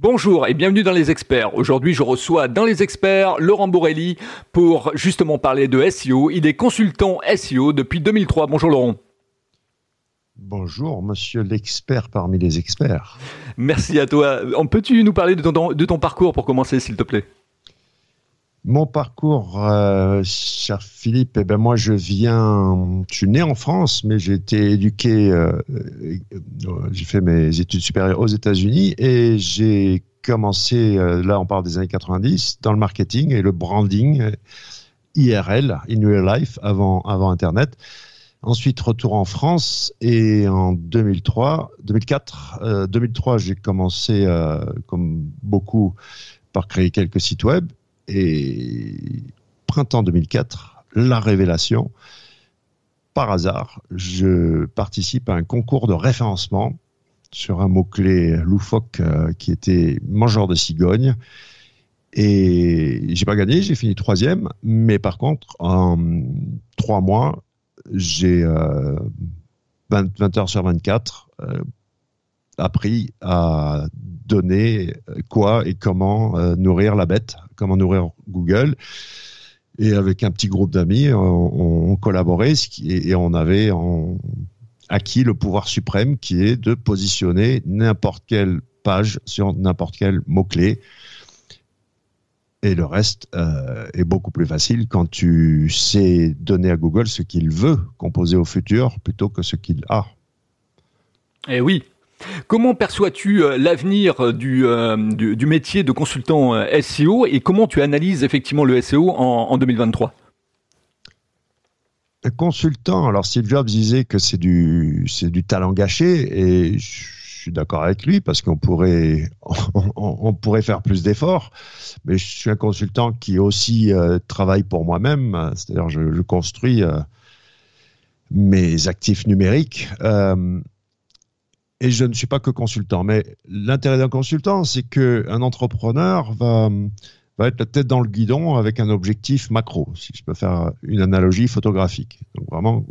Bonjour et bienvenue dans les experts. Aujourd'hui, je reçois dans les experts Laurent Borelli pour justement parler de SEO. Il est consultant SEO depuis 2003. Bonjour Laurent. Bonjour, monsieur l'expert parmi les experts. Merci à toi. Peux-tu nous parler de ton, parcours pour commencer, s'il te plaît? Mon parcours, euh, cher Philippe, eh ben moi je viens, je suis né en France, mais j'ai été éduqué, euh, euh, j'ai fait mes études supérieures aux États-Unis et j'ai commencé, là on parle des années 90, dans le marketing et le branding IRL, in real life, avant, avant Internet. Ensuite, retour en France et en 2003, 2004, 2003, j'ai commencé, comme beaucoup, par créer quelques sites web et printemps 2004, la révélation. Par hasard, je participe à un concours de référencement sur un mot-clé loufoque euh, qui était mangeur de cigogne. Et j'ai pas gagné, j'ai fini troisième. Mais par contre, en trois mois, j'ai 20, euh, heures sur 24 euh, appris à donner quoi et comment nourrir la bête comment nourrir Google. Et avec un petit groupe d'amis, on, collaborait et, on avait acquis le pouvoir suprême qui est de positionner n'importe quelle page sur n'importe quel mot-clé. Et le reste euh, est beaucoup plus facile quand tu sais donner à Google ce qu'il veut composer au futur plutôt que ce qu'il a. Eh oui, Comment perçois-tu euh, l'avenir euh, du, du, métier de consultant euh, SEO et comment tu analyses effectivement le SEO en, 2023 Consultant, alors Steve Jobs disait que c'est du, c'est du talent gâché et je suis d'accord avec lui parce qu'on pourrait, on, pourrait faire plus d'efforts, mais je suis un consultant qui aussi travaille pour moi-même, c'est-à-dire je, je construis mes actifs numériques. Et je ne suis pas que consultant, mais l'intérêt d'un consultant, c'est qu'un entrepreneur va, va être la tête dans le guidon avec un objectif macro, si je peux faire une analogie photographique. Donc vraiment,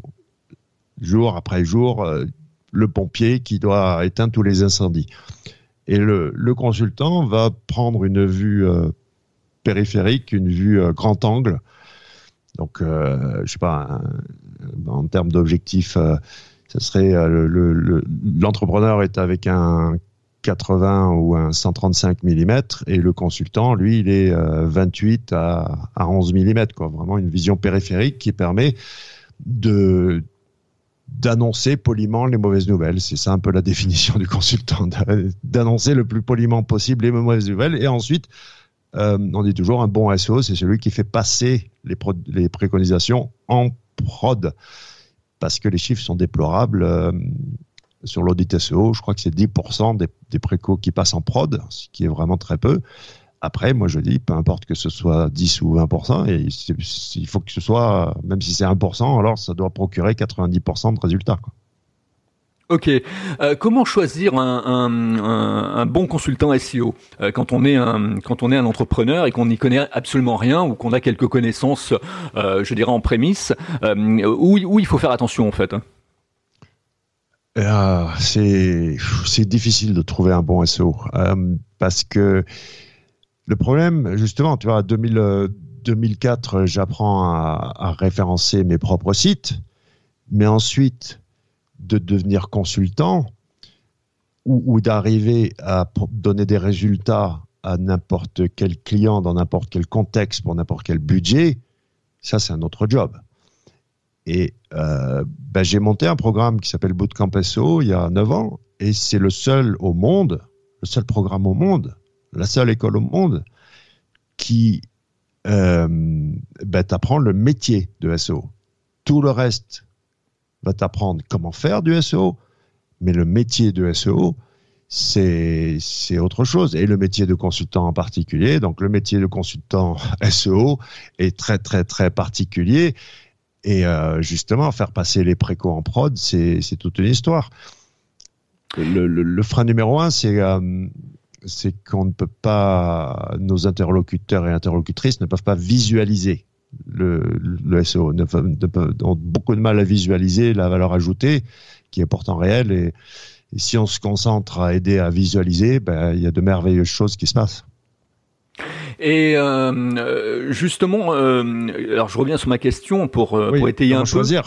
jour après jour, euh, le pompier qui doit éteindre tous les incendies. Et le, le consultant va prendre une vue euh, périphérique, une vue euh, grand angle. Donc, je sais pas, en termes d'objectifs ce serait euh, l'entrepreneur est avec un 80 ou un 135 mm et le consultant, lui, il est 28 euh, à, à 11 mm, quoi. Vraiment une vision périphérique qui permet d'annoncer poliment les mauvaises nouvelles. C'est ça un peu la définition du consultant, d'annoncer le plus poliment possible les mauvaises nouvelles. Et ensuite, euh, on dit toujours un bon SEO, c'est celui qui fait passer les préconisations en prod parce que les chiffres sont déplorables. Euh, sur l'audit SEO, je crois que c'est 10% des, des précos qui passent en prod, ce qui est vraiment très peu. Après, moi je dis, peu importe que ce soit 10 ou 20%, et il faut que ce soit, même si c'est 1%, alors ça doit procurer 90% de résultats. Ok. Euh, comment choisir un, bon consultant SEO euh, quand on est un entrepreneur et qu'on n'y connaît absolument rien ou qu'on a quelques connaissances, euh, je dirais en prémisse, où, il faut faire attention en fait. c'est c'est difficile de trouver un bon SEO parce que le problème, justement, tu vois, 2000, 2004, j'apprends à référencer mes propres sites, mais ensuite de devenir consultant ou, d'arriver à donner des résultats à n'importe quel client dans n'importe quel contexte pour n'importe quel budget, ça c'est un autre job. Et euh, ben, j'ai monté un programme qui s'appelle Bootcamp SEO il y a 9 ans et c'est le seul au monde, le seul programme au monde, la seule école au monde qui euh, ben, t'apprend le métier de SEO. Tout le reste va t'apprendre comment faire du SEO, mais le métier de SEO, c'est autre chose. Et le métier de consultant en particulier, donc le métier de consultant SEO est très très très particulier. Et euh, justement, faire passer les précaux en prod, c'est toute une histoire. Le, frein numéro un, c'est euh, c'est qu'on ne peut pas, nos interlocuteurs et interlocutrices ne peuvent pas visualiser le, le SEO, ont beaucoup de mal à visualiser la valeur ajoutée qui est pourtant réelle et, Et si on se concentre à aider à visualiser, ben, il y a de merveilleuses choses qui se passent. Et euh, justement, euh, alors je reviens sur ma question pour, euh, pour étayer un peu. choisir?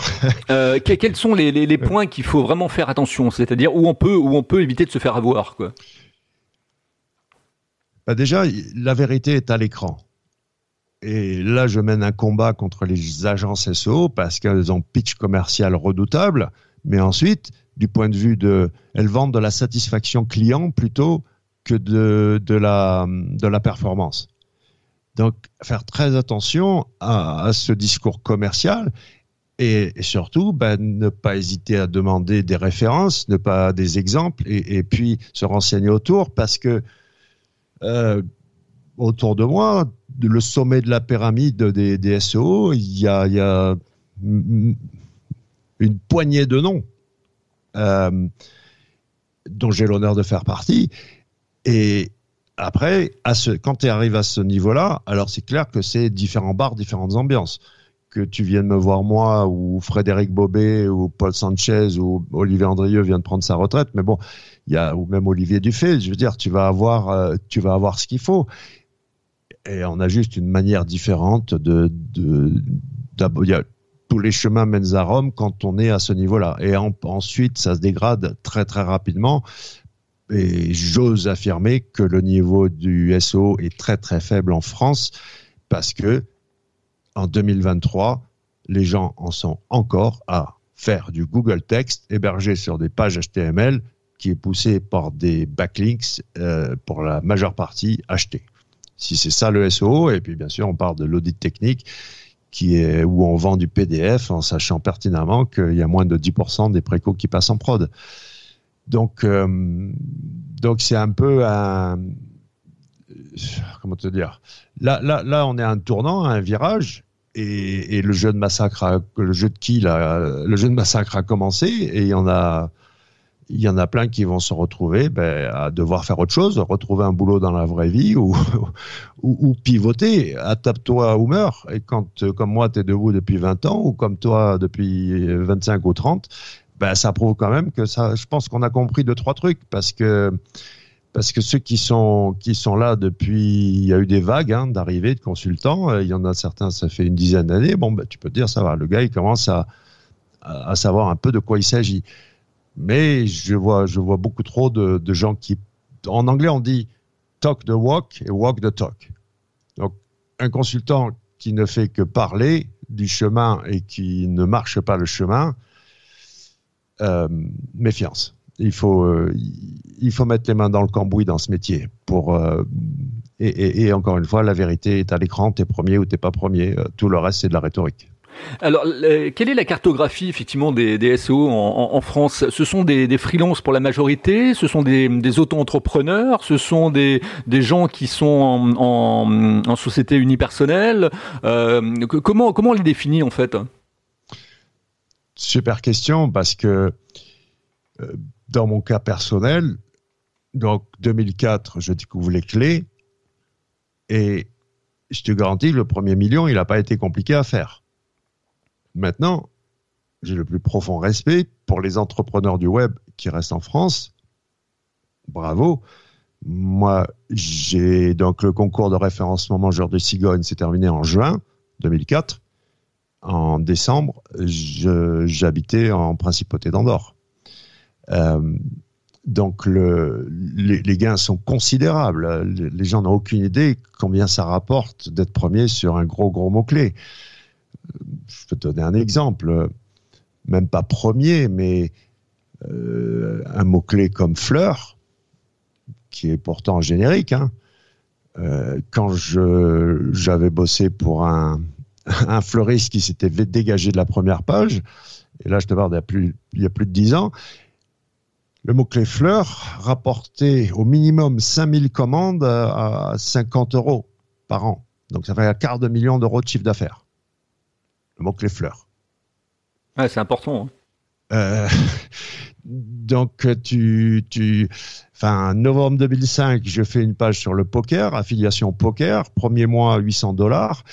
Euh, quels sont les, les, les points qu'il faut vraiment faire attention, c'est-à-dire où on peut où on peut éviter de se faire avoir, quoi? Bah déjà, la vérité est à l'écran. Et là, je mène un combat contre les agences SEO parce qu'elles ont pitch commercial redoutable. Mais ensuite, du point de vue de, elles vendent de la satisfaction client plutôt que de, de la, de la performance. Donc, faire très attention à, ce discours commercial et, surtout, ben, ne pas hésiter à demander des références, ne pas des exemples et, et puis se renseigner autour parce que euh, autour de moi, le sommet de la pyramide des, SEO, il y a, il y a une poignée de noms euh, dont j'ai l'honneur de faire partie. Et après, quand tu arrives à ce niveau-là, alors c'est clair que c'est différents bars, différentes ambiances. Que tu viennes me voir moi, ou Frédéric Bobet, ou Paul Sanchez, ou Olivier Andrieux vient de prendre sa retraite, mais bon, il y a, ou même Olivier Dufay, je veux dire, tu vas avoir, euh, tu vas avoir ce qu'il faut. Et on a juste une manière différente de, de, tous les chemins mènent à Rome quand on est à ce niveau-là. Et en, ensuite, ça se dégrade très très rapidement. Et j'ose affirmer que le niveau du SO est très très faible en France parce que en 2023, les gens en sont encore à faire du Google Text hébergé sur des pages HTML qui est poussé par des backlinks euh, pour la majeure partie achetés. Si c'est ça le SEO, et puis bien sûr on parle de l'audit technique qui est où on vend du PDF en sachant pertinemment qu'il y a moins de 10% des précaux qui passent en prod. Donc euh, donc c'est un peu un comment te dire? Là là là on est à un tournant, à un virage. Et, et, le jeu de massacre, a, le jeu de le jeu de massacre a commencé et il y en a, il y en a plein qui vont se retrouver ben, à devoir faire autre chose, retrouver un boulot dans la vraie vie ou, ou, ou pivoter. Attape-toi ou meurs. Et quand, comme moi, tu es debout depuis 20 ans ou comme toi depuis 25 ou 30, ben, ça prouve quand même que ça, je pense qu'on a compris deux, trois trucs parce que parce que ceux qui sont qui sont là depuis, il y a eu des vagues hein, d'arrivée de consultants. Il y en a certains, ça fait une dizaine d'années. Bon, ben, tu peux te dire, ça va. Le gars, il commence à, à savoir un peu de quoi il s'agit. Mais je vois, je vois beaucoup trop de, gens qui, en anglais, on dit talk the walk et walk the talk. Donc, un consultant qui ne fait que parler du chemin et qui ne marche pas le chemin, euh, méfiance. Il faut, euh, il faut mettre les mains dans le cambouis dans ce métier. Pour, euh, et, encore une fois, la vérité est à l'écran, t'es premier ou t'es pas premier. Tout le reste, c'est de la rhétorique. Alors, quelle est la cartographie effectivement des, des SEO en, France? Ce sont des, freelances pour la majorité, ce sont des, auto-entrepreneurs, ce sont des, gens qui sont en, société unipersonnelle? Euh, comment, on les définit en fait? Super question parce que euh, dans mon cas personnel, donc 2004, je découvre les clés et je te garantis, le premier million, il n'a pas été compliqué à faire. Maintenant, j'ai le plus profond respect pour les entrepreneurs du web qui restent en France. Bravo. Moi, j'ai donc le concours de référencement mangeur de cigogne s'est terminé en juin 2004. En décembre, j'habitais en principauté d'Andorre. Euh, donc le, les, les, gains sont considérables. Les gens n'ont aucune idée combien ça rapporte d'être premier sur un gros gros mot clé je peux te donner un exemple, même pas premier, mais euh, un mot-clé comme fleur, qui est pourtant générique. Hein. Euh, quand j'avais bossé pour un, fleuriste qui s'était dégagé de la première page, et là je te parle y il y a plus de 10 ans, le mot-clé fleur rapportait au minimum 5000 commandes à 50 euros par an. Donc ça fait un quart de million d'euros de chiffre d'affaires le mot-clé fleurs. Ouais, c'est important. Hein. Euh, donc, tu, tu, enfin, novembre 2005, je fais une page sur le poker, affiliation poker, premier mois 800 dollars.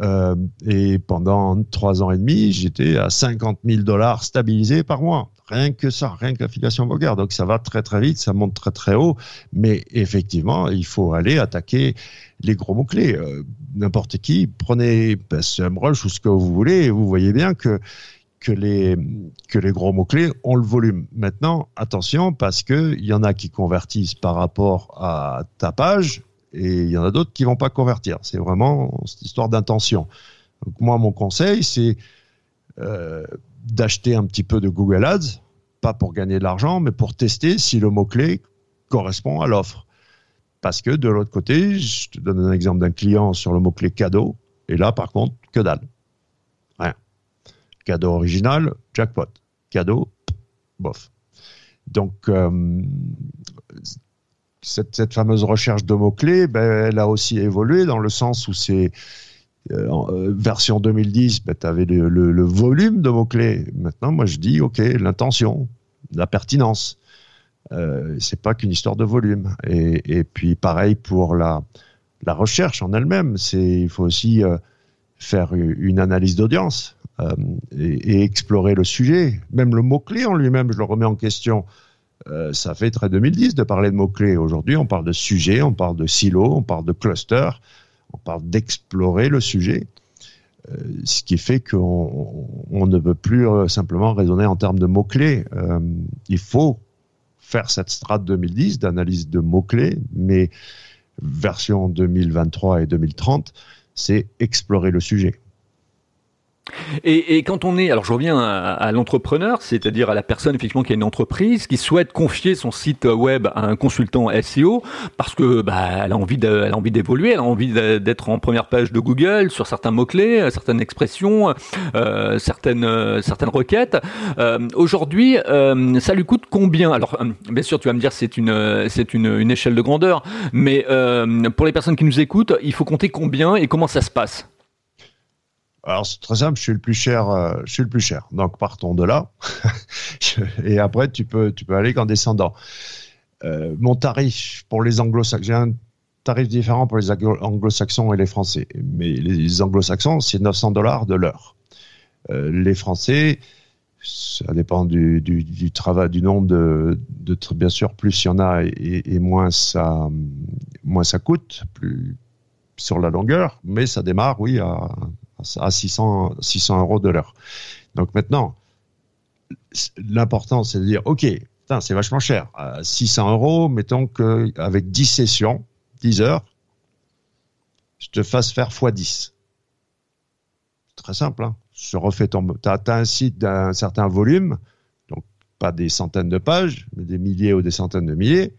Euh, et pendant trois ans et demi, j'étais à 50 000 dollars stabilisés par mois. Rien que ça, rien que l'affiliation Bogar. Donc ça va très très vite, ça monte très très haut. Mais effectivement, il faut aller attaquer les gros mots-clés. Euh, n'importe qui, prenez ben, SEMrush ou ce que vous voulez, vous voyez bien que que les, que les gros mots-clés ont le volume. Maintenant, attention, parce qu'il y en a qui convertissent par rapport à ta page, et il y en a d'autres qui vont pas convertir. C'est vraiment cette histoire d'intention. Donc moi, mon conseil, c'est euh, d'acheter un petit peu de Google Ads, pas pour gagner de l'argent, mais pour tester si le mot-clé correspond à l'offre. Parce que de l'autre côté, je te donne un exemple d'un client sur le mot-clé cadeau, et là, par contre, que dalle. Rien. Cadeau original, jackpot. Cadeau, bof. Donc, euh, cette, fameuse recherche de mots-clés, ben, elle a aussi évolué dans le sens où c'est euh, euh, version 2010, ben, tu avais le, volume de mots-clés. Maintenant, moi, je dis, OK, l'intention, la pertinence. Euh, c'est pas qu'une histoire de volume. Et, puis, pareil pour la, recherche en elle-même. Il faut aussi euh, faire une analyse d'audience et, et, explorer le sujet. Même le mot-clé en lui-même, je le remets en question. Ça fait très 2010 de parler de mots-clés. Aujourd'hui, on parle de sujet, on parle de silo, on parle de cluster, on parle d'explorer le sujet, euh, ce qui fait qu'on on ne peut plus euh, simplement raisonner en termes de mots-clés. Euh, il faut faire cette strate 2010 d'analyse de mots-clés, mais version 2023 et 2030, c'est explorer le sujet. Et, et, quand on est, alors je reviens à, à l'entrepreneur, c'est-à-dire à la personne effectivement qui a une entreprise, qui souhaite confier son site web à un consultant SEO parce que bah, elle a envie, de, elle a envie d'évoluer, elle a envie d'être en première page de Google sur certains mots clés, certaines expressions, euh, certaines euh, certaines requêtes. Euh, Aujourd'hui, euh, ça lui coûte combien? Alors euh, bien sûr, tu vas me dire c'est une c'est une, une échelle de grandeur, mais pour les personnes qui nous écoutent, il faut compter combien et comment ça se passe? Alors c'est très simple, je suis le plus cher, euh, je suis le plus cher. Donc partons de là. et après tu peux tu peux aller qu'en descendant. Euh, mon tarif pour les anglo-saxons, j'ai un tarif différent pour les anglo-saxons et les français. Mais les anglo-saxons, c'est 900 dollars de l'heure. Euh, les français, ça dépend du, du, travail, du nombre de, de, bien sûr, plus il y en a et, et moins ça, moins ça coûte, plus sur la longueur, mais ça démarre, oui, à à 600, 600 euros de l'heure. Donc maintenant, l'important, c'est de dire, OK, c'est vachement cher. À 600 euros, mettons qu'avec 10 sessions, 10 heures, je te fasse faire x10. Très simple. Hein je refais ton. Tu as, un site d'un certain volume, donc pas des centaines de pages, mais des milliers ou des centaines de milliers.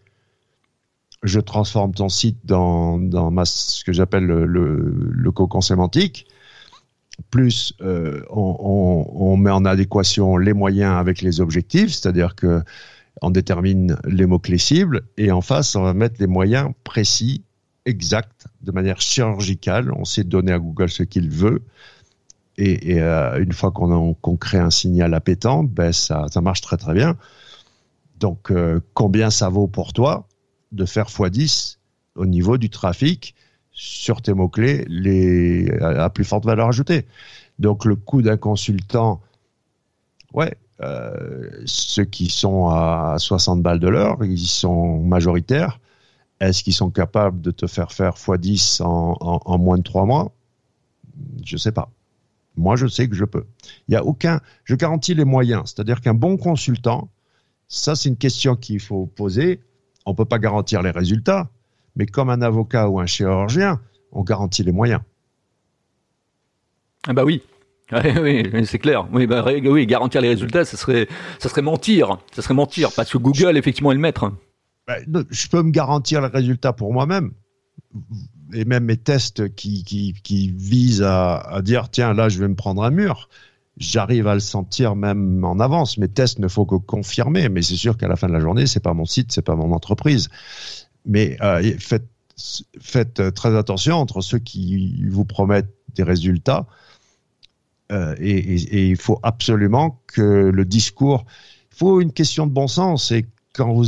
Je transforme ton site dans, dans ce que j'appelle le, le, le cocon sémantique plus euh, on, met en adéquation les moyens avec les objectifs, c'est-à-dire que on détermine les mots-clés cibles et en face, on va mettre les moyens précis, exacts, de manière chirurgicale. On sait donner à Google ce qu'il veut. Et, euh, une fois qu'on qu crée un signal appétant, ben ça, ça marche très très bien. Donc, euh, combien ça vaut pour toi de faire x10 au niveau du trafic sur tes mots-clés les, à plus forte valeur ajoutée. Donc le coût d'un consultant, ouais, euh, ceux qui sont à 60 balles de l'heure, ils sont majoritaires. Est-ce qu'ils sont capables de te faire faire x10 en, moins de trois mois? Je sais pas. Moi, je sais que je peux. Il y a aucun. Je garantis les moyens. C'est-à-dire qu'un bon consultant, ça, c'est une question qu'il faut poser. On peut pas garantir les résultats, mais comme un avocat ou un chirurgien, on garantit les moyens. Ah bah oui, oui, c'est clair. Oui, bah, oui, garantir les résultats, ça serait, ça serait mentir. Ça serait mentir, parce que Google, effectivement, est le maître. Bah, je peux me garantir les résultats pour moi-même. Et même mes tests qui, qui, qui visent à, à, dire, tiens, là, je vais me prendre un mur. J'arrive à le sentir même en avance. Mes tests ne faut que confirmer, mais c'est sûr qu'à la fin de la journée, c'est pas mon site, c'est pas mon entreprise. Mais euh, faites, faites très attention entre ceux qui vous promettent des résultats euh, et, il faut absolument que le discours. Il faut une question de bon sens et quand vous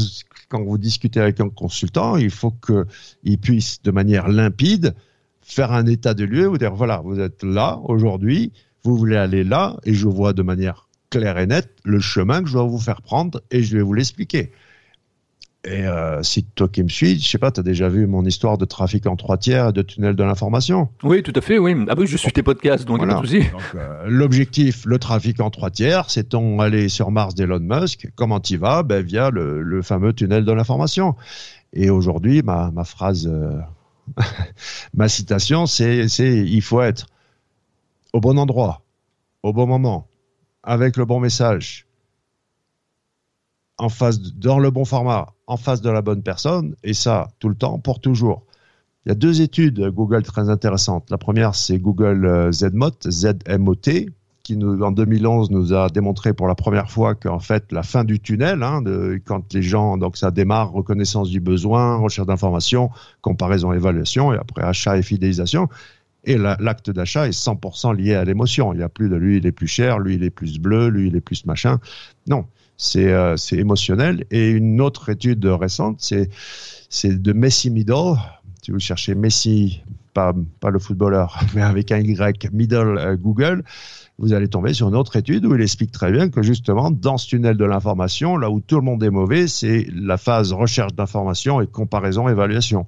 quand vous discutez avec un consultant, il faut qu'il puisse de manière limpide faire un état de lieu, vous dire voilà, vous êtes là aujourd'hui, vous voulez aller là, et je vois de manière clair et net le chemin que je dois vous faire prendre et je vais vous l'expliquer. Et euh, si toi qui me suis, je sais pas, tu as déjà vu mon histoire de trafic en trois tiers et de tunnel de l'information? Oui, tout à fait, oui. Ah oui, je suis tes podcasts, donc voilà. Euh, l'objectif, le trafic en trois tiers, c'est-on aller sur Mars d'Elon Musk Comment tu vas? Ben, Via le, le, fameux tunnel de l'information. Et aujourd'hui, ma, ma, phrase, euh, ma citation, c'est il faut être au bon endroit, au bon moment, avec le bon message, en face, dans le bon format, en face de la bonne personne, et ça, tout le temps, pour toujours. Il y a deux études Google très intéressantes. La première, c'est Google euh, ZMOT, Z-M-O-T, qui nous, en 2011 nous a démontré pour la première fois qu'en fait la fin du tunnel, hein, quand les gens, donc ça démarre reconnaissance du besoin, recherche d'informations, comparaison, évaluation, et après achat et fidélisation. Et l'acte d'achat est 100% lié à l'émotion. Il n'y a plus de lui, il est plus cher, lui, il est plus bleu, lui, il est plus machin. Non, euh, c'est émotionnel. Et une autre étude récente, c'est de Messi Middle. Si vous cherchez Messi, pas, pas le footballeur, mais avec un Y, Middle euh, Google, vous allez tomber sur une autre étude où il explique très bien que justement, dans ce tunnel de l'information, là où tout le monde est mauvais, c'est la phase recherche d'information et comparaison, évaluation.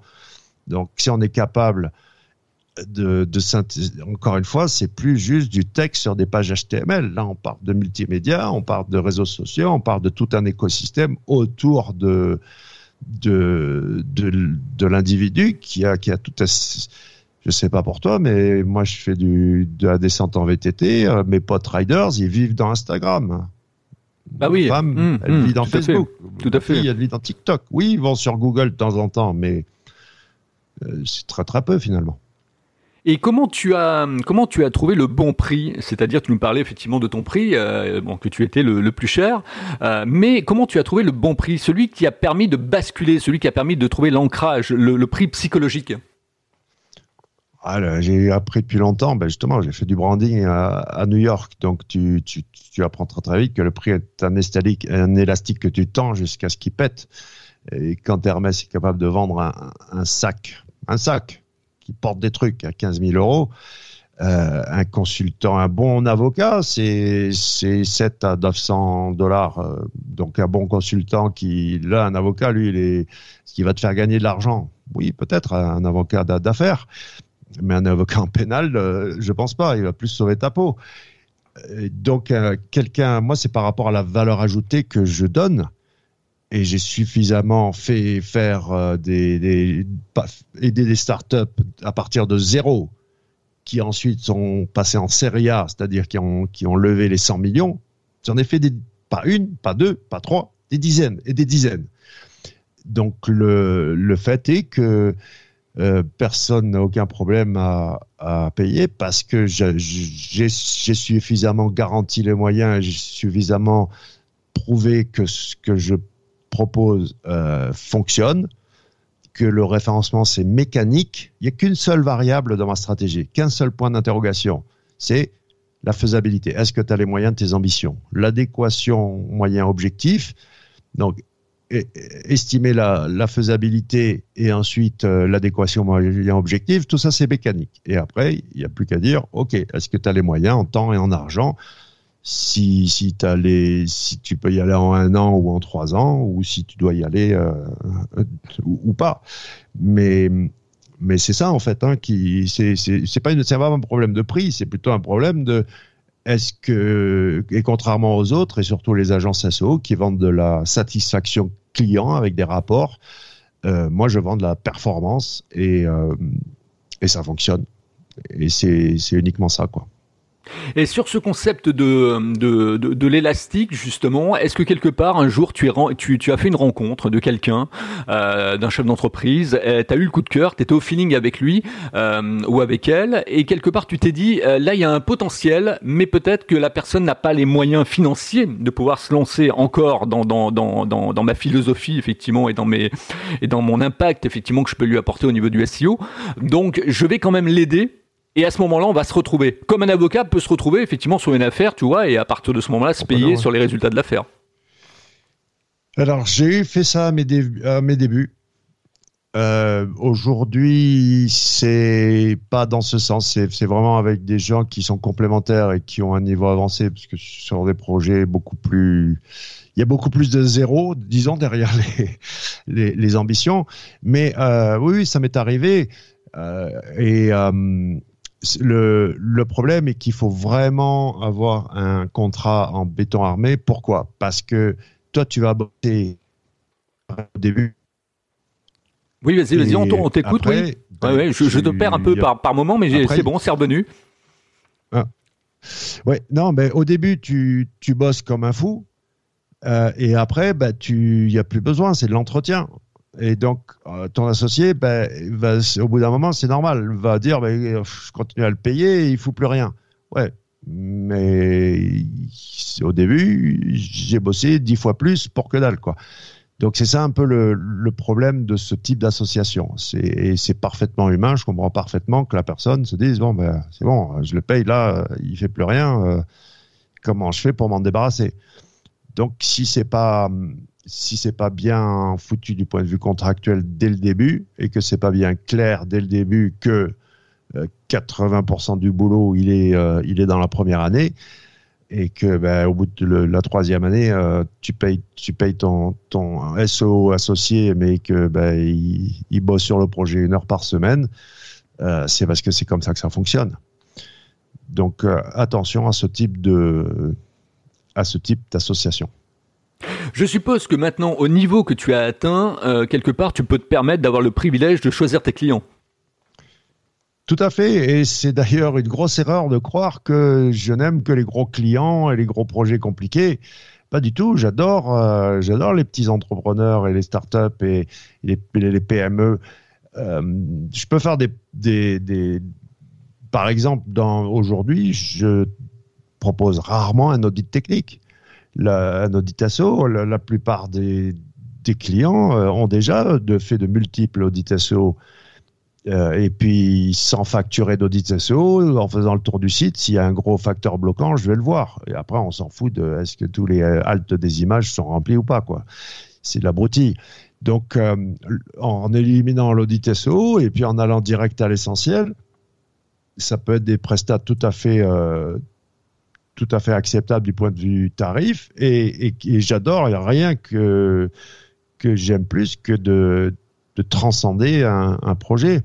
Donc, si on est capable de, de encore une fois, c'est plus juste du texte sur des pages HTML. Là, on parle de multimédia, on parle de réseaux sociaux, on parle de tout un écosystème autour de de, de, de l'individu qui a, qui a tout à, je sais pas pour toi, mais moi je fais du, de la descente en VTT. Euh, mes potes riders, ils vivent dans Instagram. Bah oui. femme, mmh, elle vit mmh, dans Facebook. Tout à fait. Elle vit dans TikTok. Oui, ils vont sur Google de temps en temps, mais euh, c'est très très peu finalement. Et comment tu as comment tu as trouvé le bon prix? C'est-à-dire, tu nous parlais effectivement de ton prix, euh, bon, que tu étais le, plus cher, euh, mais comment tu as trouvé le bon prix, celui qui a permis de basculer, celui qui a permis de trouver l'ancrage, le, prix psychologique? Ah, j'ai appris depuis longtemps, ben justement, j'ai fait du branding à, New York, donc tu, tu, tu, apprends très très vite que le prix est un, élastique, un élastique que tu tends jusqu'à ce qu'il pète. Et quand Hermès est capable de vendre un, un sac, un sac, qui porte des trucs à 15 000 euros. Euh, un consultant, un bon avocat, c'est 7 à 900 dollars. Euh, donc un bon consultant qui, là, un avocat, lui, il est, qui va te faire gagner de l'argent. Oui, peut-être un avocat d'affaires, mais un avocat en pénal, euh, je pense pas. Il va plus sauver ta peau. Donc quelqu'un, moi, c'est par rapport à la valeur ajoutée que je donne et j'ai suffisamment fait faire euh, des, aider des startups à partir de zéro qui ensuite sont passés en série A, c'est-à-dire qui ont, qui ont levé les 100 millions. J'en ai fait pas une, pas deux, pas trois, des dizaines et des dizaines. Donc le, le fait est que euh, personne n'a aucun problème à, à payer parce que j'ai suffisamment garanti les moyens, j'ai suffisamment prouvé que ce que je propose euh, fonctionne, que le référencement c'est mécanique, il n'y a qu'une seule variable dans ma stratégie, qu'un seul point d'interrogation, c'est la faisabilité. Est-ce que tu as les moyens de tes ambitions? L'adéquation moyen-objectif, donc estimer la, faisabilité et ensuite euh, l'adéquation moyen-objectif, tout ça c'est mécanique. Et après, il n'y a plus qu'à dire, OK, est-ce que tu as les moyens en temps et en argent si si, as les, si tu peux y aller en un an ou en trois ans, ou si tu dois y aller euh, ou, pas. Mais mais c'est ça en fait, hein, qui c'est pas une un problème de prix, c'est plutôt un problème de est-ce que et contrairement aux autres et surtout les agences SEO qui vendent de la satisfaction client avec des rapports, euh, moi je vends de la performance et euh, et ça fonctionne et c'est uniquement ça quoi. Et sur ce concept de, de, de, l'élastique, justement, est-ce que quelque part, un jour, tu, es, tu, tu as fait une rencontre de quelqu'un, euh, d'un chef d'entreprise, tu as eu le coup de cœur, tu étais au feeling avec lui euh, ou avec elle, et quelque part, tu t'es dit, euh, là, il y a un potentiel, mais peut-être que la personne n'a pas les moyens financiers de pouvoir se lancer encore dans, dans, dans, dans, dans ma philosophie, effectivement, et dans, mes, et dans mon impact, effectivement, que je peux lui apporter au niveau du SEO. Donc, je vais quand même l'aider et à ce moment-là, on va se retrouver. Comme un avocat peut se retrouver effectivement sur une affaire, tu vois, et à partir de ce moment-là, se payer sur les résultats de l'affaire. Alors, j'ai fait ça à mes, débuts. euh, Aujourd'hui, c'est pas dans ce sens. C'est vraiment avec des gens qui sont complémentaires et qui ont un niveau avancé, parce que sur des projets beaucoup plus, il y a beaucoup plus de zéro, disons, derrière les, les, les ambitions. Mais euh, oui, oui, ça m'est arrivé. Euh, et euh, le, le problème est qu'il faut vraiment avoir un contrat en béton armé. Pourquoi? Parce que toi, tu vas bosser au début oui, vas-y, vas-y, on, t'écoute. Oui. Ben, ouais, je, je, te perds un peu par, par moment, mais c'est bon, c'est revenu. Ah. Ouais, non, mais au début, tu, tu bosses comme un fou. Euh, et après, bah, il n'y a plus besoin, c'est de l'entretien. Et donc, euh, ton associé, va, au bout d'un moment, c'est normal, va dire bah, je continue à le payer, il ne fout plus rien. Ouais, mais au début, j'ai bossé dix fois plus pour que dalle, quoi. Donc c'est ça un peu le, le, problème de ce type d'association. Et c'est parfaitement humain. Je comprends parfaitement que la personne se dise bon ben c'est bon, je le paye là, il fait plus rien. Euh, comment je fais pour m'en débarrasser? Donc si c'est pas si c'est pas bien foutu du point de vue contractuel dès le début et que c'est pas bien clair dès le début que 80% euh, du boulot il est euh, il est dans la première année, et que ben, au bout de la troisième année, euh, tu payes, tu payes ton, ton SO associé, mais que ben, il, bosse sur le projet une heure par semaine, c'est parce que c'est comme ça que ça fonctionne. Donc attention à ce type de à ce type d'association. Je suppose que maintenant, au niveau que tu as atteint, quelque part, tu peux te permettre d'avoir le privilège de choisir tes clients. Tout à fait, et c'est d'ailleurs une grosse erreur de croire que je n'aime que les gros clients et les gros projets compliqués. Pas du tout. J'adore, euh, les petits entrepreneurs et les startups et les, PME. Euh, je peux faire des, des, des par exemple, aujourd'hui, je propose rarement un audit technique. Un audit ASSO, la, la plupart des, des clients euh, ont déjà de fait de multiples audits ASSO euh, et puis sans facturer d'audit SEO, en faisant le tour du site, s'il y a un gros facteur bloquant, je vais le voir. Et après, on s'en fout de est-ce que tous les haltes des images sont remplis ou pas, quoi. C'est de l'abruti. Donc, euh, en éliminant l'audit SEO et puis en allant direct à l'essentiel, ça peut être des prestats tout à fait, euh, tout à fait acceptables du point de vue tarif. Et, et, et j'adore, rien que, que j'aime plus que de, de transcender un, un projet.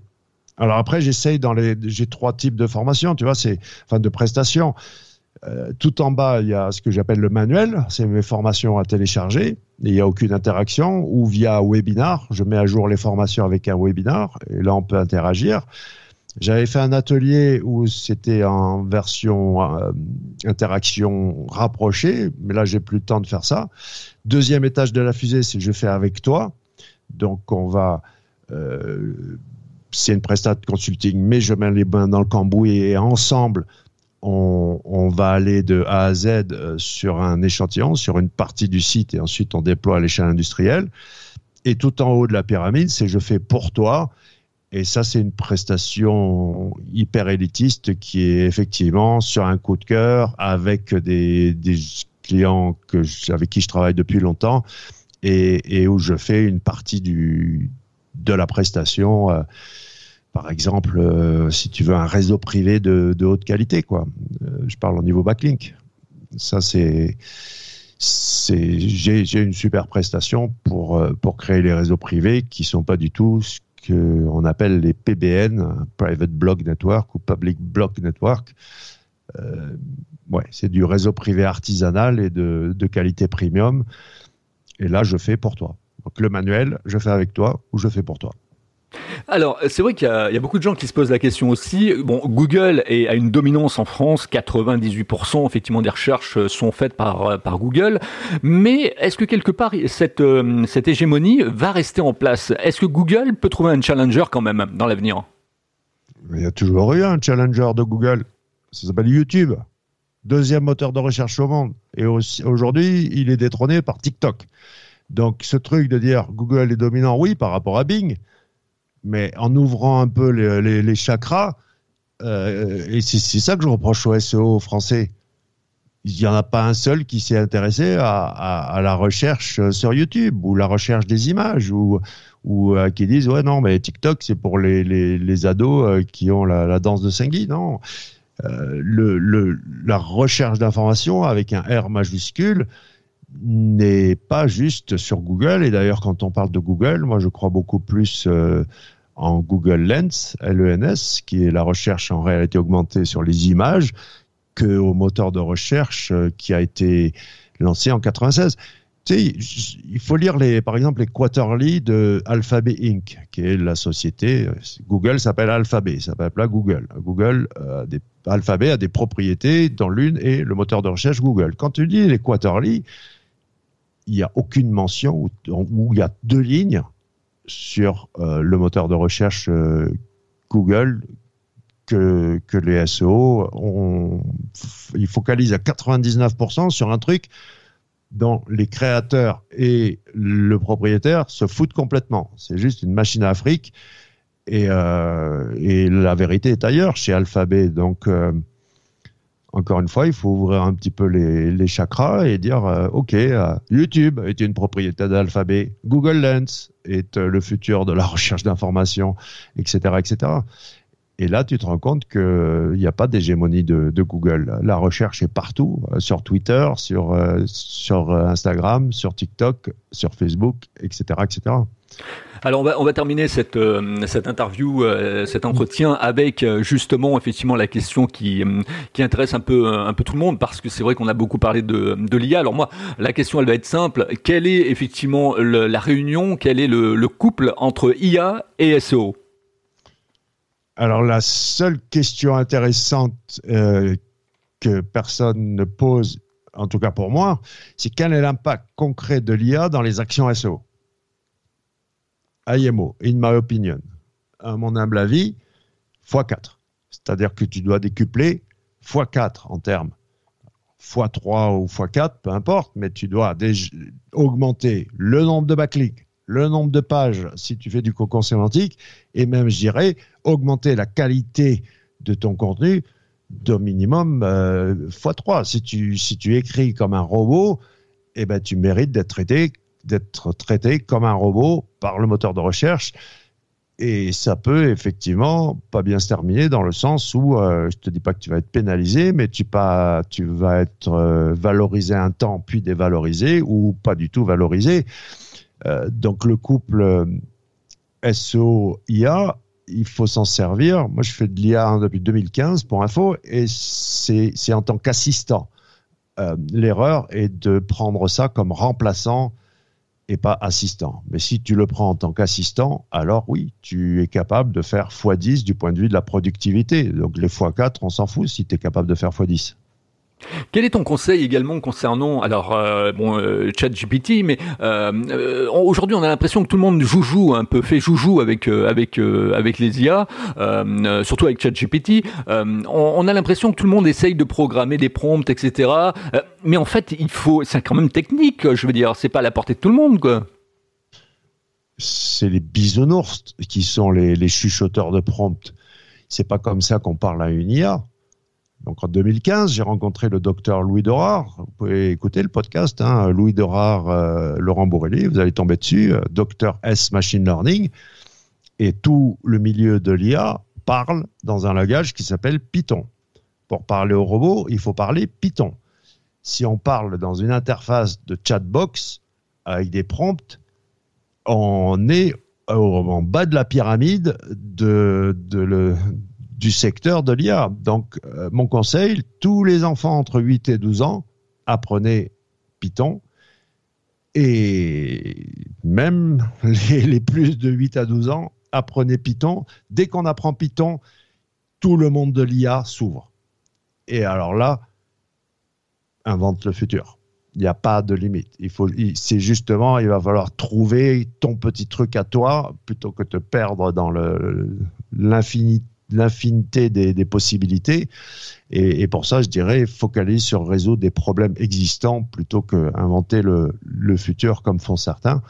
Alors après, j'essaye dans les, j'ai trois types de formations, tu vois, c'est, enfin, de prestations. Euh, tout en bas, il y a ce que j'appelle le manuel, c'est mes formations à télécharger. Il n'y a aucune interaction ou via webinar, je mets à jour les formations avec un webinar et là on peut interagir. J'avais fait un atelier où c'était en version euh, interaction rapprochée, mais là j'ai plus le temps de faire ça. Deuxième étage de la fusée, c'est je fais avec toi. Donc on va euh, c'est une prestat de consulting, mais je mets les mains dans le cambouis et ensemble, on, va aller de A à Z euh, sur un échantillon, sur une partie du site et ensuite on déploie à l'échelle industrielle. Et tout en haut de la pyramide, c'est je fais pour toi. Et ça, c'est une prestation hyper élitiste qui est effectivement sur un coup de cœur avec des, clients avec qui je travaille depuis longtemps et, où je fais une partie du, de la prestation. Euh, par exemple, euh, si tu veux un réseau privé de, de haute qualité, quoi. Euh, je parle au niveau backlink. Ça, c'est, j'ai, une super prestation pour pour créer les réseaux privés qui sont pas du tout ce qu'on appelle les PBN, Private Block Network ou Public Block Network. Euh, c'est du réseau privé artisanal et de qualité premium. Et là, je fais pour toi. Donc le manuel, je fais avec toi ou je fais pour toi. Alors, c'est vrai qu'il y, a beaucoup de gens qui se posent la question aussi. Bon, Google est, a une dominance en France, 98% effectivement des recherches sont faites par, par Google. Mais est-ce que quelque part cette, euh, cette hégémonie va rester en place? Est-ce que Google peut trouver un challenger quand même dans l'avenir? Il y a toujours eu un challenger de Google. Ça s'appelle YouTube. Deuxième moteur de recherche au monde. Et aujourd'hui, il est détrôné par TikTok. Donc ce truc de dire Google est dominant, oui, par rapport à Bing, mais en ouvrant un peu les, chakras, euh, et c'est ça que je reproche au SEO français. il n'y en a pas un seul qui s'est intéressé à, la recherche sur YouTube ou la recherche des images ou, ou qui disent ouais non mais TikTok c'est pour les, les, ados qui ont la, danse de Saint-Guy. Non, la recherche d'informations avec un R majuscule n'est pas juste sur Google. Et d'ailleurs, quand on parle de Google, moi, je crois beaucoup plus euh, en Google Lens, LENS, qui est la recherche en réalité augmentée sur les images, que au moteur de recherche euh, qui a été lancé en 96. Tu sais, il faut lire les, par exemple, les quarterly de Alphabet Inc., qui est la société. Euh, Google s'appelle Alphabet, ça s'appelle pas Google. Google, Alphabet a des propriétés dans l'une et le moteur de recherche Google. Quand tu lis les quarterly, il n'y a aucune mention où, il y a deux lignes sur euh, le moteur de recherche euh, Google que, que, les SEO ils focalisent à 99% sur un truc dont les créateurs et le propriétaire se foutent complètement. C'est juste une machine à Afrique et, euh, et la vérité est ailleurs chez Alphabet. Donc encore une fois, il faut ouvrir un petit peu les, chakras et dire euh, OK, euh, YouTube est une propriété d'Alphabet, Google Lens est euh, le futur de la recherche d'informations, etc., etc. Et là, tu te rends compte qu'il n'y a pas d'hégémonie de, Google. La recherche est partout, sur Twitter, sur, sur Instagram, sur TikTok, sur Facebook, etc., etc. Alors on va, terminer cette, euh, cette interview, euh, cet entretien avec euh, justement effectivement la question qui, intéresse un peu, un peu tout le monde parce que c'est vrai qu'on a beaucoup parlé de, de l'IA. Alors moi, la question elle va être simple. Quelle est effectivement la réunion, quel est le couple entre IA et SEO Alors la seule question intéressante que personne ne pose, en tout cas pour moi, c'est quel est l'impact concret de l'IA dans les actions SEO IMO, in my opinion, à mon humble avis, x4. C'est-à-dire que tu dois décupler x4 en termes x3 ou x4, peu importe, mais tu dois augmenter le nombre de backlinks, le nombre de pages si tu fais du cocon sémantique, et même, je dirais, augmenter la qualité de ton contenu d'au minimum x3. Euh, si tu, si tu écris comme un robot, eh ben, tu mérites d'être traité d'être traité comme un robot par le moteur de recherche. Et ça peut effectivement pas bien se terminer dans le sens où, euh, je te dis pas que tu vas être pénalisé, mais tu, pas, tu vas être euh, valorisé un temps puis dévalorisé ou pas du tout valorisé. Euh, donc le couple SO-IA, il faut s'en servir. Moi, je fais de l'IA depuis 2015 pour info et c'est en tant qu'assistant. L'erreur est de prendre ça comme remplaçant et pas assistant. Mais si tu le prends en tant qu'assistant, alors oui, tu es capable de faire x10 du point de vue de la productivité. Donc les x4, on s'en fout si tu es capable de faire x10. Quel est ton conseil également concernant alors euh, bon euh, ChatGPT mais euh, euh, aujourd'hui on a l'impression que tout le monde joue un peu fait joujou avec avec avec les IA surtout avec ChatGPT. On, on, a l'impression que tout le monde essaye de programmer des prompts etc mais en fait il faut c'est quand même technique je veux dire c'est pas à la portée de tout le monde quoi. C'est les bisounours qui sont les, les chuchoteurs de prompts. C'est pas comme ça qu'on parle à une IA donc en 2015, j'ai rencontré le docteur Louis Dorard. Vous pouvez écouter le podcast, hein, Louis Dorard, euh, Laurent Bourrelli, vous allez tomber dessus, euh, docteur S Machine Learning. Et tout le milieu de l'IA parle dans un langage qui s'appelle Python. Pour parler au robot, il faut parler Python. Si on parle dans une interface de chatbox avec des prompts, on est en bas de la pyramide de, de le, du secteur de l'IA. Donc, euh, mon conseil, tous les enfants entre 8 et 12 ans, apprenez Python. Et même les, plus de 8 à 12 ans, apprenez Python. Dès qu'on apprend Python, tout le monde de l'IA s'ouvre. Et alors là, invente le futur. Il n'y a pas de limite. Il faut, c'est justement, il va falloir trouver ton petit truc à toi plutôt que te perdre dans l'infinité l'infinité des, possibilités. Et, pour ça, je dirais, focaliser sur résoudre des problèmes existants plutôt qu'inventer le, le futur comme font certains.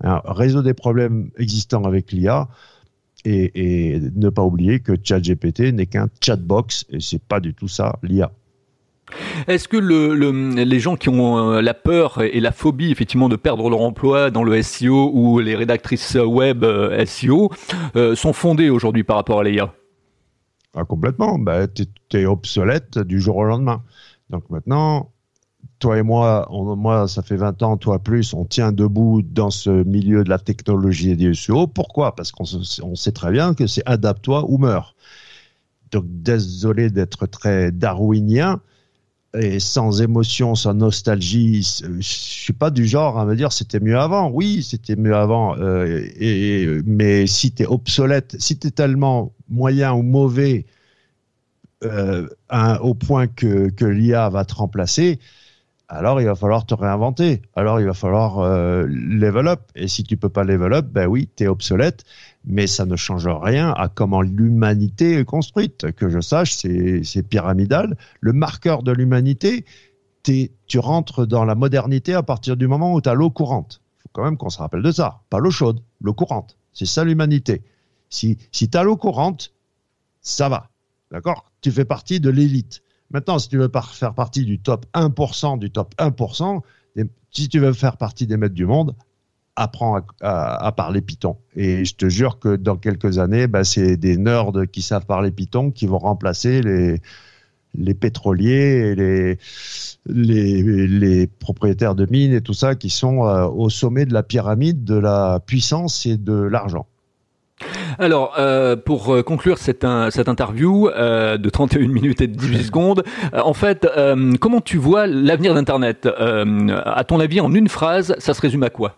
résoudre des problèmes existants avec l'IA et, ne pas oublier que ChatGPT n'est qu'un chatbox et c'est pas du tout ça l'IA. Est-ce que le, les gens qui ont euh, la peur et la phobie effectivement de perdre leur emploi dans le SEO ou les rédactrices web euh, SEO euh, sont fondés aujourd'hui par rapport à l'IA ah, Complètement. Bah, tu es, obsolète du jour au lendemain. Donc maintenant, toi et moi, moi, ça fait 20 ans, toi plus, on tient debout dans ce milieu de la technologie et du SEO. Pourquoi? Parce qu'on sait très bien que c'est adapte-toi ou meurs. Donc désolé d'être très darwinien, et sans émotion, sans nostalgie. Je suis pas du genre à me dire c'était mieux avant. Oui, c'était mieux avant. Euh, et, mais si tu es obsolète, si tu es tellement moyen ou mauvais euh, au point que, que l'IA va te remplacer, alors il va falloir te réinventer. Alors il va falloir euh, level up. Et si tu peux pas level up, ben oui, tu es obsolète mais ça ne change rien à comment l'humanité est construite. Que je sache, c'est pyramidal. Le marqueur de l'humanité, tu rentres dans la modernité à partir du moment où tu as l'eau courante. Faut quand même qu'on se rappelle de ça. Pas l'eau chaude, l'eau courante. C'est ça l'humanité. Si, si tu as l'eau courante, ça va. D'accord? Tu fais partie de l'élite. Maintenant, si tu veux faire partie du top 1% du top 1%, si tu veux faire partie des maîtres du monde, apprends à, parler Python. Et je te jure que dans quelques années, bah, c'est des nerds qui savent parler Python qui vont remplacer les, pétroliers et les, les, propriétaires de mines et tout ça qui sont euh, au sommet de la pyramide de la puissance et de l'argent. Alors, euh, pour euh, conclure cette, cette interview de 31 minutes et 18 secondes, en fait, comment tu vois l'avenir d'Internet À ton avis, en une phrase, ça se résume à quoi?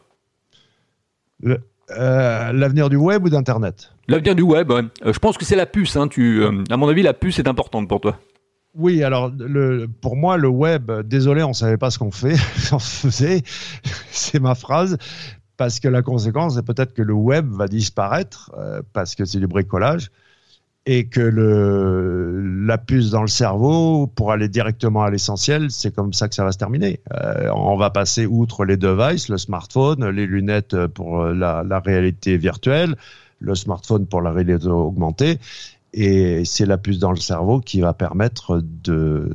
Euh, l'avenir du web ou d'Internet? L'avenir du web, euh, je pense que c'est la puce. Hein, tu, euh, à mon avis, la puce est importante pour toi. Oui, alors le, pour moi, le web, désolé, on ne savait pas ce qu'on fait, on faisait, c'est ma phrase, parce que la conséquence est peut-être que le web va disparaître, parce que c'est du bricolage et que la puce dans le cerveau, pour aller directement à l'essentiel, c'est comme ça que ça va se terminer. Euh, on va passer outre les devices, le smartphone, les lunettes pour la, réalité virtuelle, le smartphone pour la réalité augmentée, et c'est la puce dans le cerveau qui va permettre de...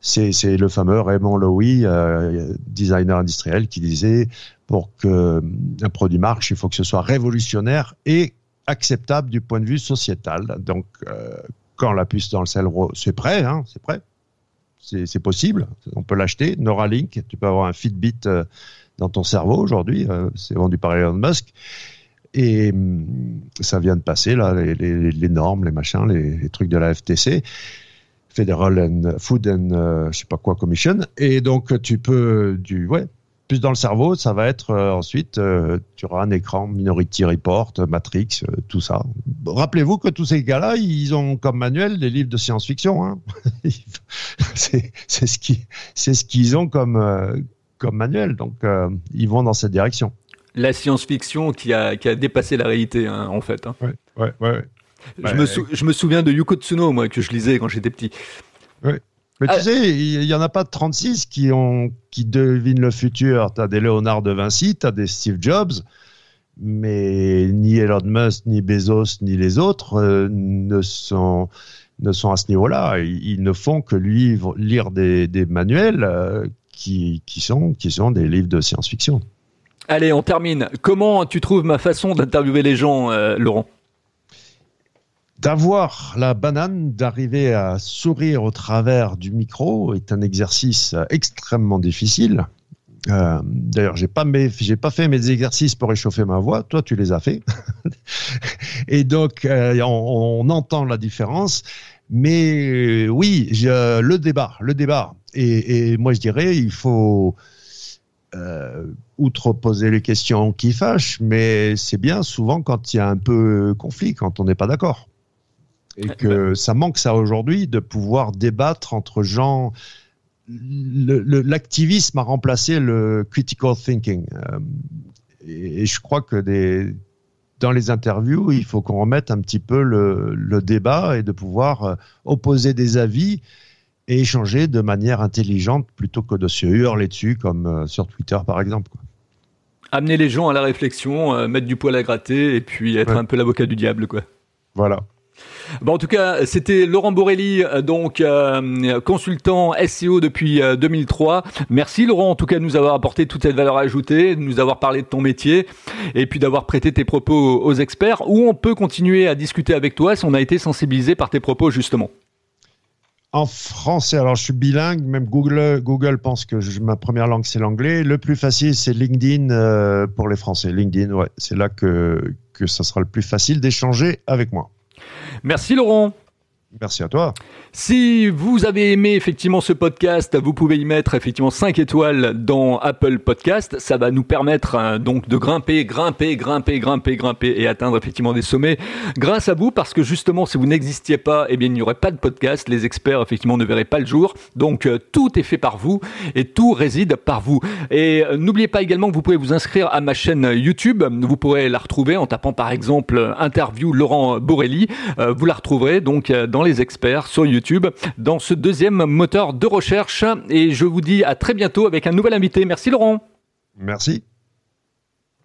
C'est le fameux Raymond Loewy, euh, designer industriel, qui disait pour que un produit marche, il faut que ce soit révolutionnaire et acceptable du point de vue sociétal. Donc, euh, quand la puce dans le cerveau, c'est prêt, hein, c'est prêt, c'est possible, on peut l'acheter. Neuralink, tu peux avoir un Fitbit euh, dans ton cerveau aujourd'hui, euh, c'est vendu par Elon Musk. Et hum, ça vient de passer, là, les, normes, les machins, les, trucs de la FTC. Federal and Food and je sais pas quoi Commission et donc tu peux du ouais plus dans le cerveau, ça va être euh, ensuite, euh, tu auras un écran Minority Report, Matrix, euh, tout ça. Rappelez-vous que tous ces gars-là, ils ont comme manuel des livres de science-fiction. Hein. c'est ce qu'ils ce qu'ils ont comme, comme manuel. Donc, ils vont dans cette direction. La science-fiction qui a, qui a dépassé la réalité, hein, en fait. Hein. Ouais, ouais, ouais. Je, me je me souviens de Yuko Tsuno, moi, que je lisais quand j'étais petit. Ouais. Mais tu ah. sais, il n'y en a pas de 36 qui, ont, qui devinent le futur. Tu as des Léonard de Vinci, tu as des Steve Jobs, mais ni Elon Musk, ni Bezos, ni les autres euh, ne, sont, ne sont à ce niveau-là. Ils, ne font que lui lire des, des manuels euh, qui, qui, sont, qui sont des livres de science-fiction. Allez, on termine. Comment tu trouves ma façon d'interviewer les gens, euh, Laurent? D'avoir la banane, d'arriver à sourire au travers du micro est un exercice extrêmement difficile. Euh, D'ailleurs, j'ai pas pas fait mes exercices pour réchauffer ma voix. Toi, tu les as fait. et donc, euh, on, entend la différence. Mais euh, oui, le débat, le débat. Et, moi, je dirais, il faut outre poser les questions qui fâchent, mais c'est bien souvent quand il y a un peu conflit, quand on n'est pas d'accord. Et que ça manque ça aujourd'hui de pouvoir débattre entre gens. L'activisme a remplacé le critical thinking. Euh, et, je crois que des, dans les interviews, il faut qu'on remette un petit peu le, le, débat et de pouvoir euh, opposer des avis et échanger de manière intelligente plutôt que de se hurler dessus comme euh, sur Twitter par exemple. Amener les gens à la réflexion, mettre du poil à gratter et puis être un peu l'avocat du diable quoi. Voilà. En tout cas, c'était Laurent Borelli, euh, donc euh, consultant SEO depuis 2003. Merci Laurent, en tout cas, de nous avoir apporté toute cette valeur ajoutée, de nous avoir parlé de ton métier et puis d'avoir prêté tes propos aux experts. Où on peut continuer à discuter avec toi si on a été sensibilisé par tes propos justement? En français, alors je suis bilingue, même Google, Google pense que ma première langue c'est l'anglais. Le plus facile c'est LinkedIn pour les Français. LinkedIn, ouais, c'est là que, que ça sera le plus facile d'échanger avec moi. Merci Laurent. Merci à toi. Si vous avez aimé effectivement ce podcast, vous pouvez y mettre effectivement 5 étoiles dans Apple Podcast. Ça va nous permettre hein, donc de grimper, grimper, grimper, grimper, grimper et atteindre effectivement des sommets grâce à vous parce que justement si vous n'existiez pas, eh bien il n'y aurait pas de podcast. Les experts effectivement ne verraient pas le jour. Donc euh, tout est fait par vous et tout réside par vous. Et euh, n'oubliez pas également que vous pouvez vous inscrire à ma chaîne YouTube. Vous pourrez la retrouver en tapant par exemple interview Laurent Borelli. Euh, vous la retrouverez donc dans les experts sur YouTube dans ce deuxième moteur de recherche. Et je vous dis à très bientôt avec un nouvel invité. Merci Laurent. Merci.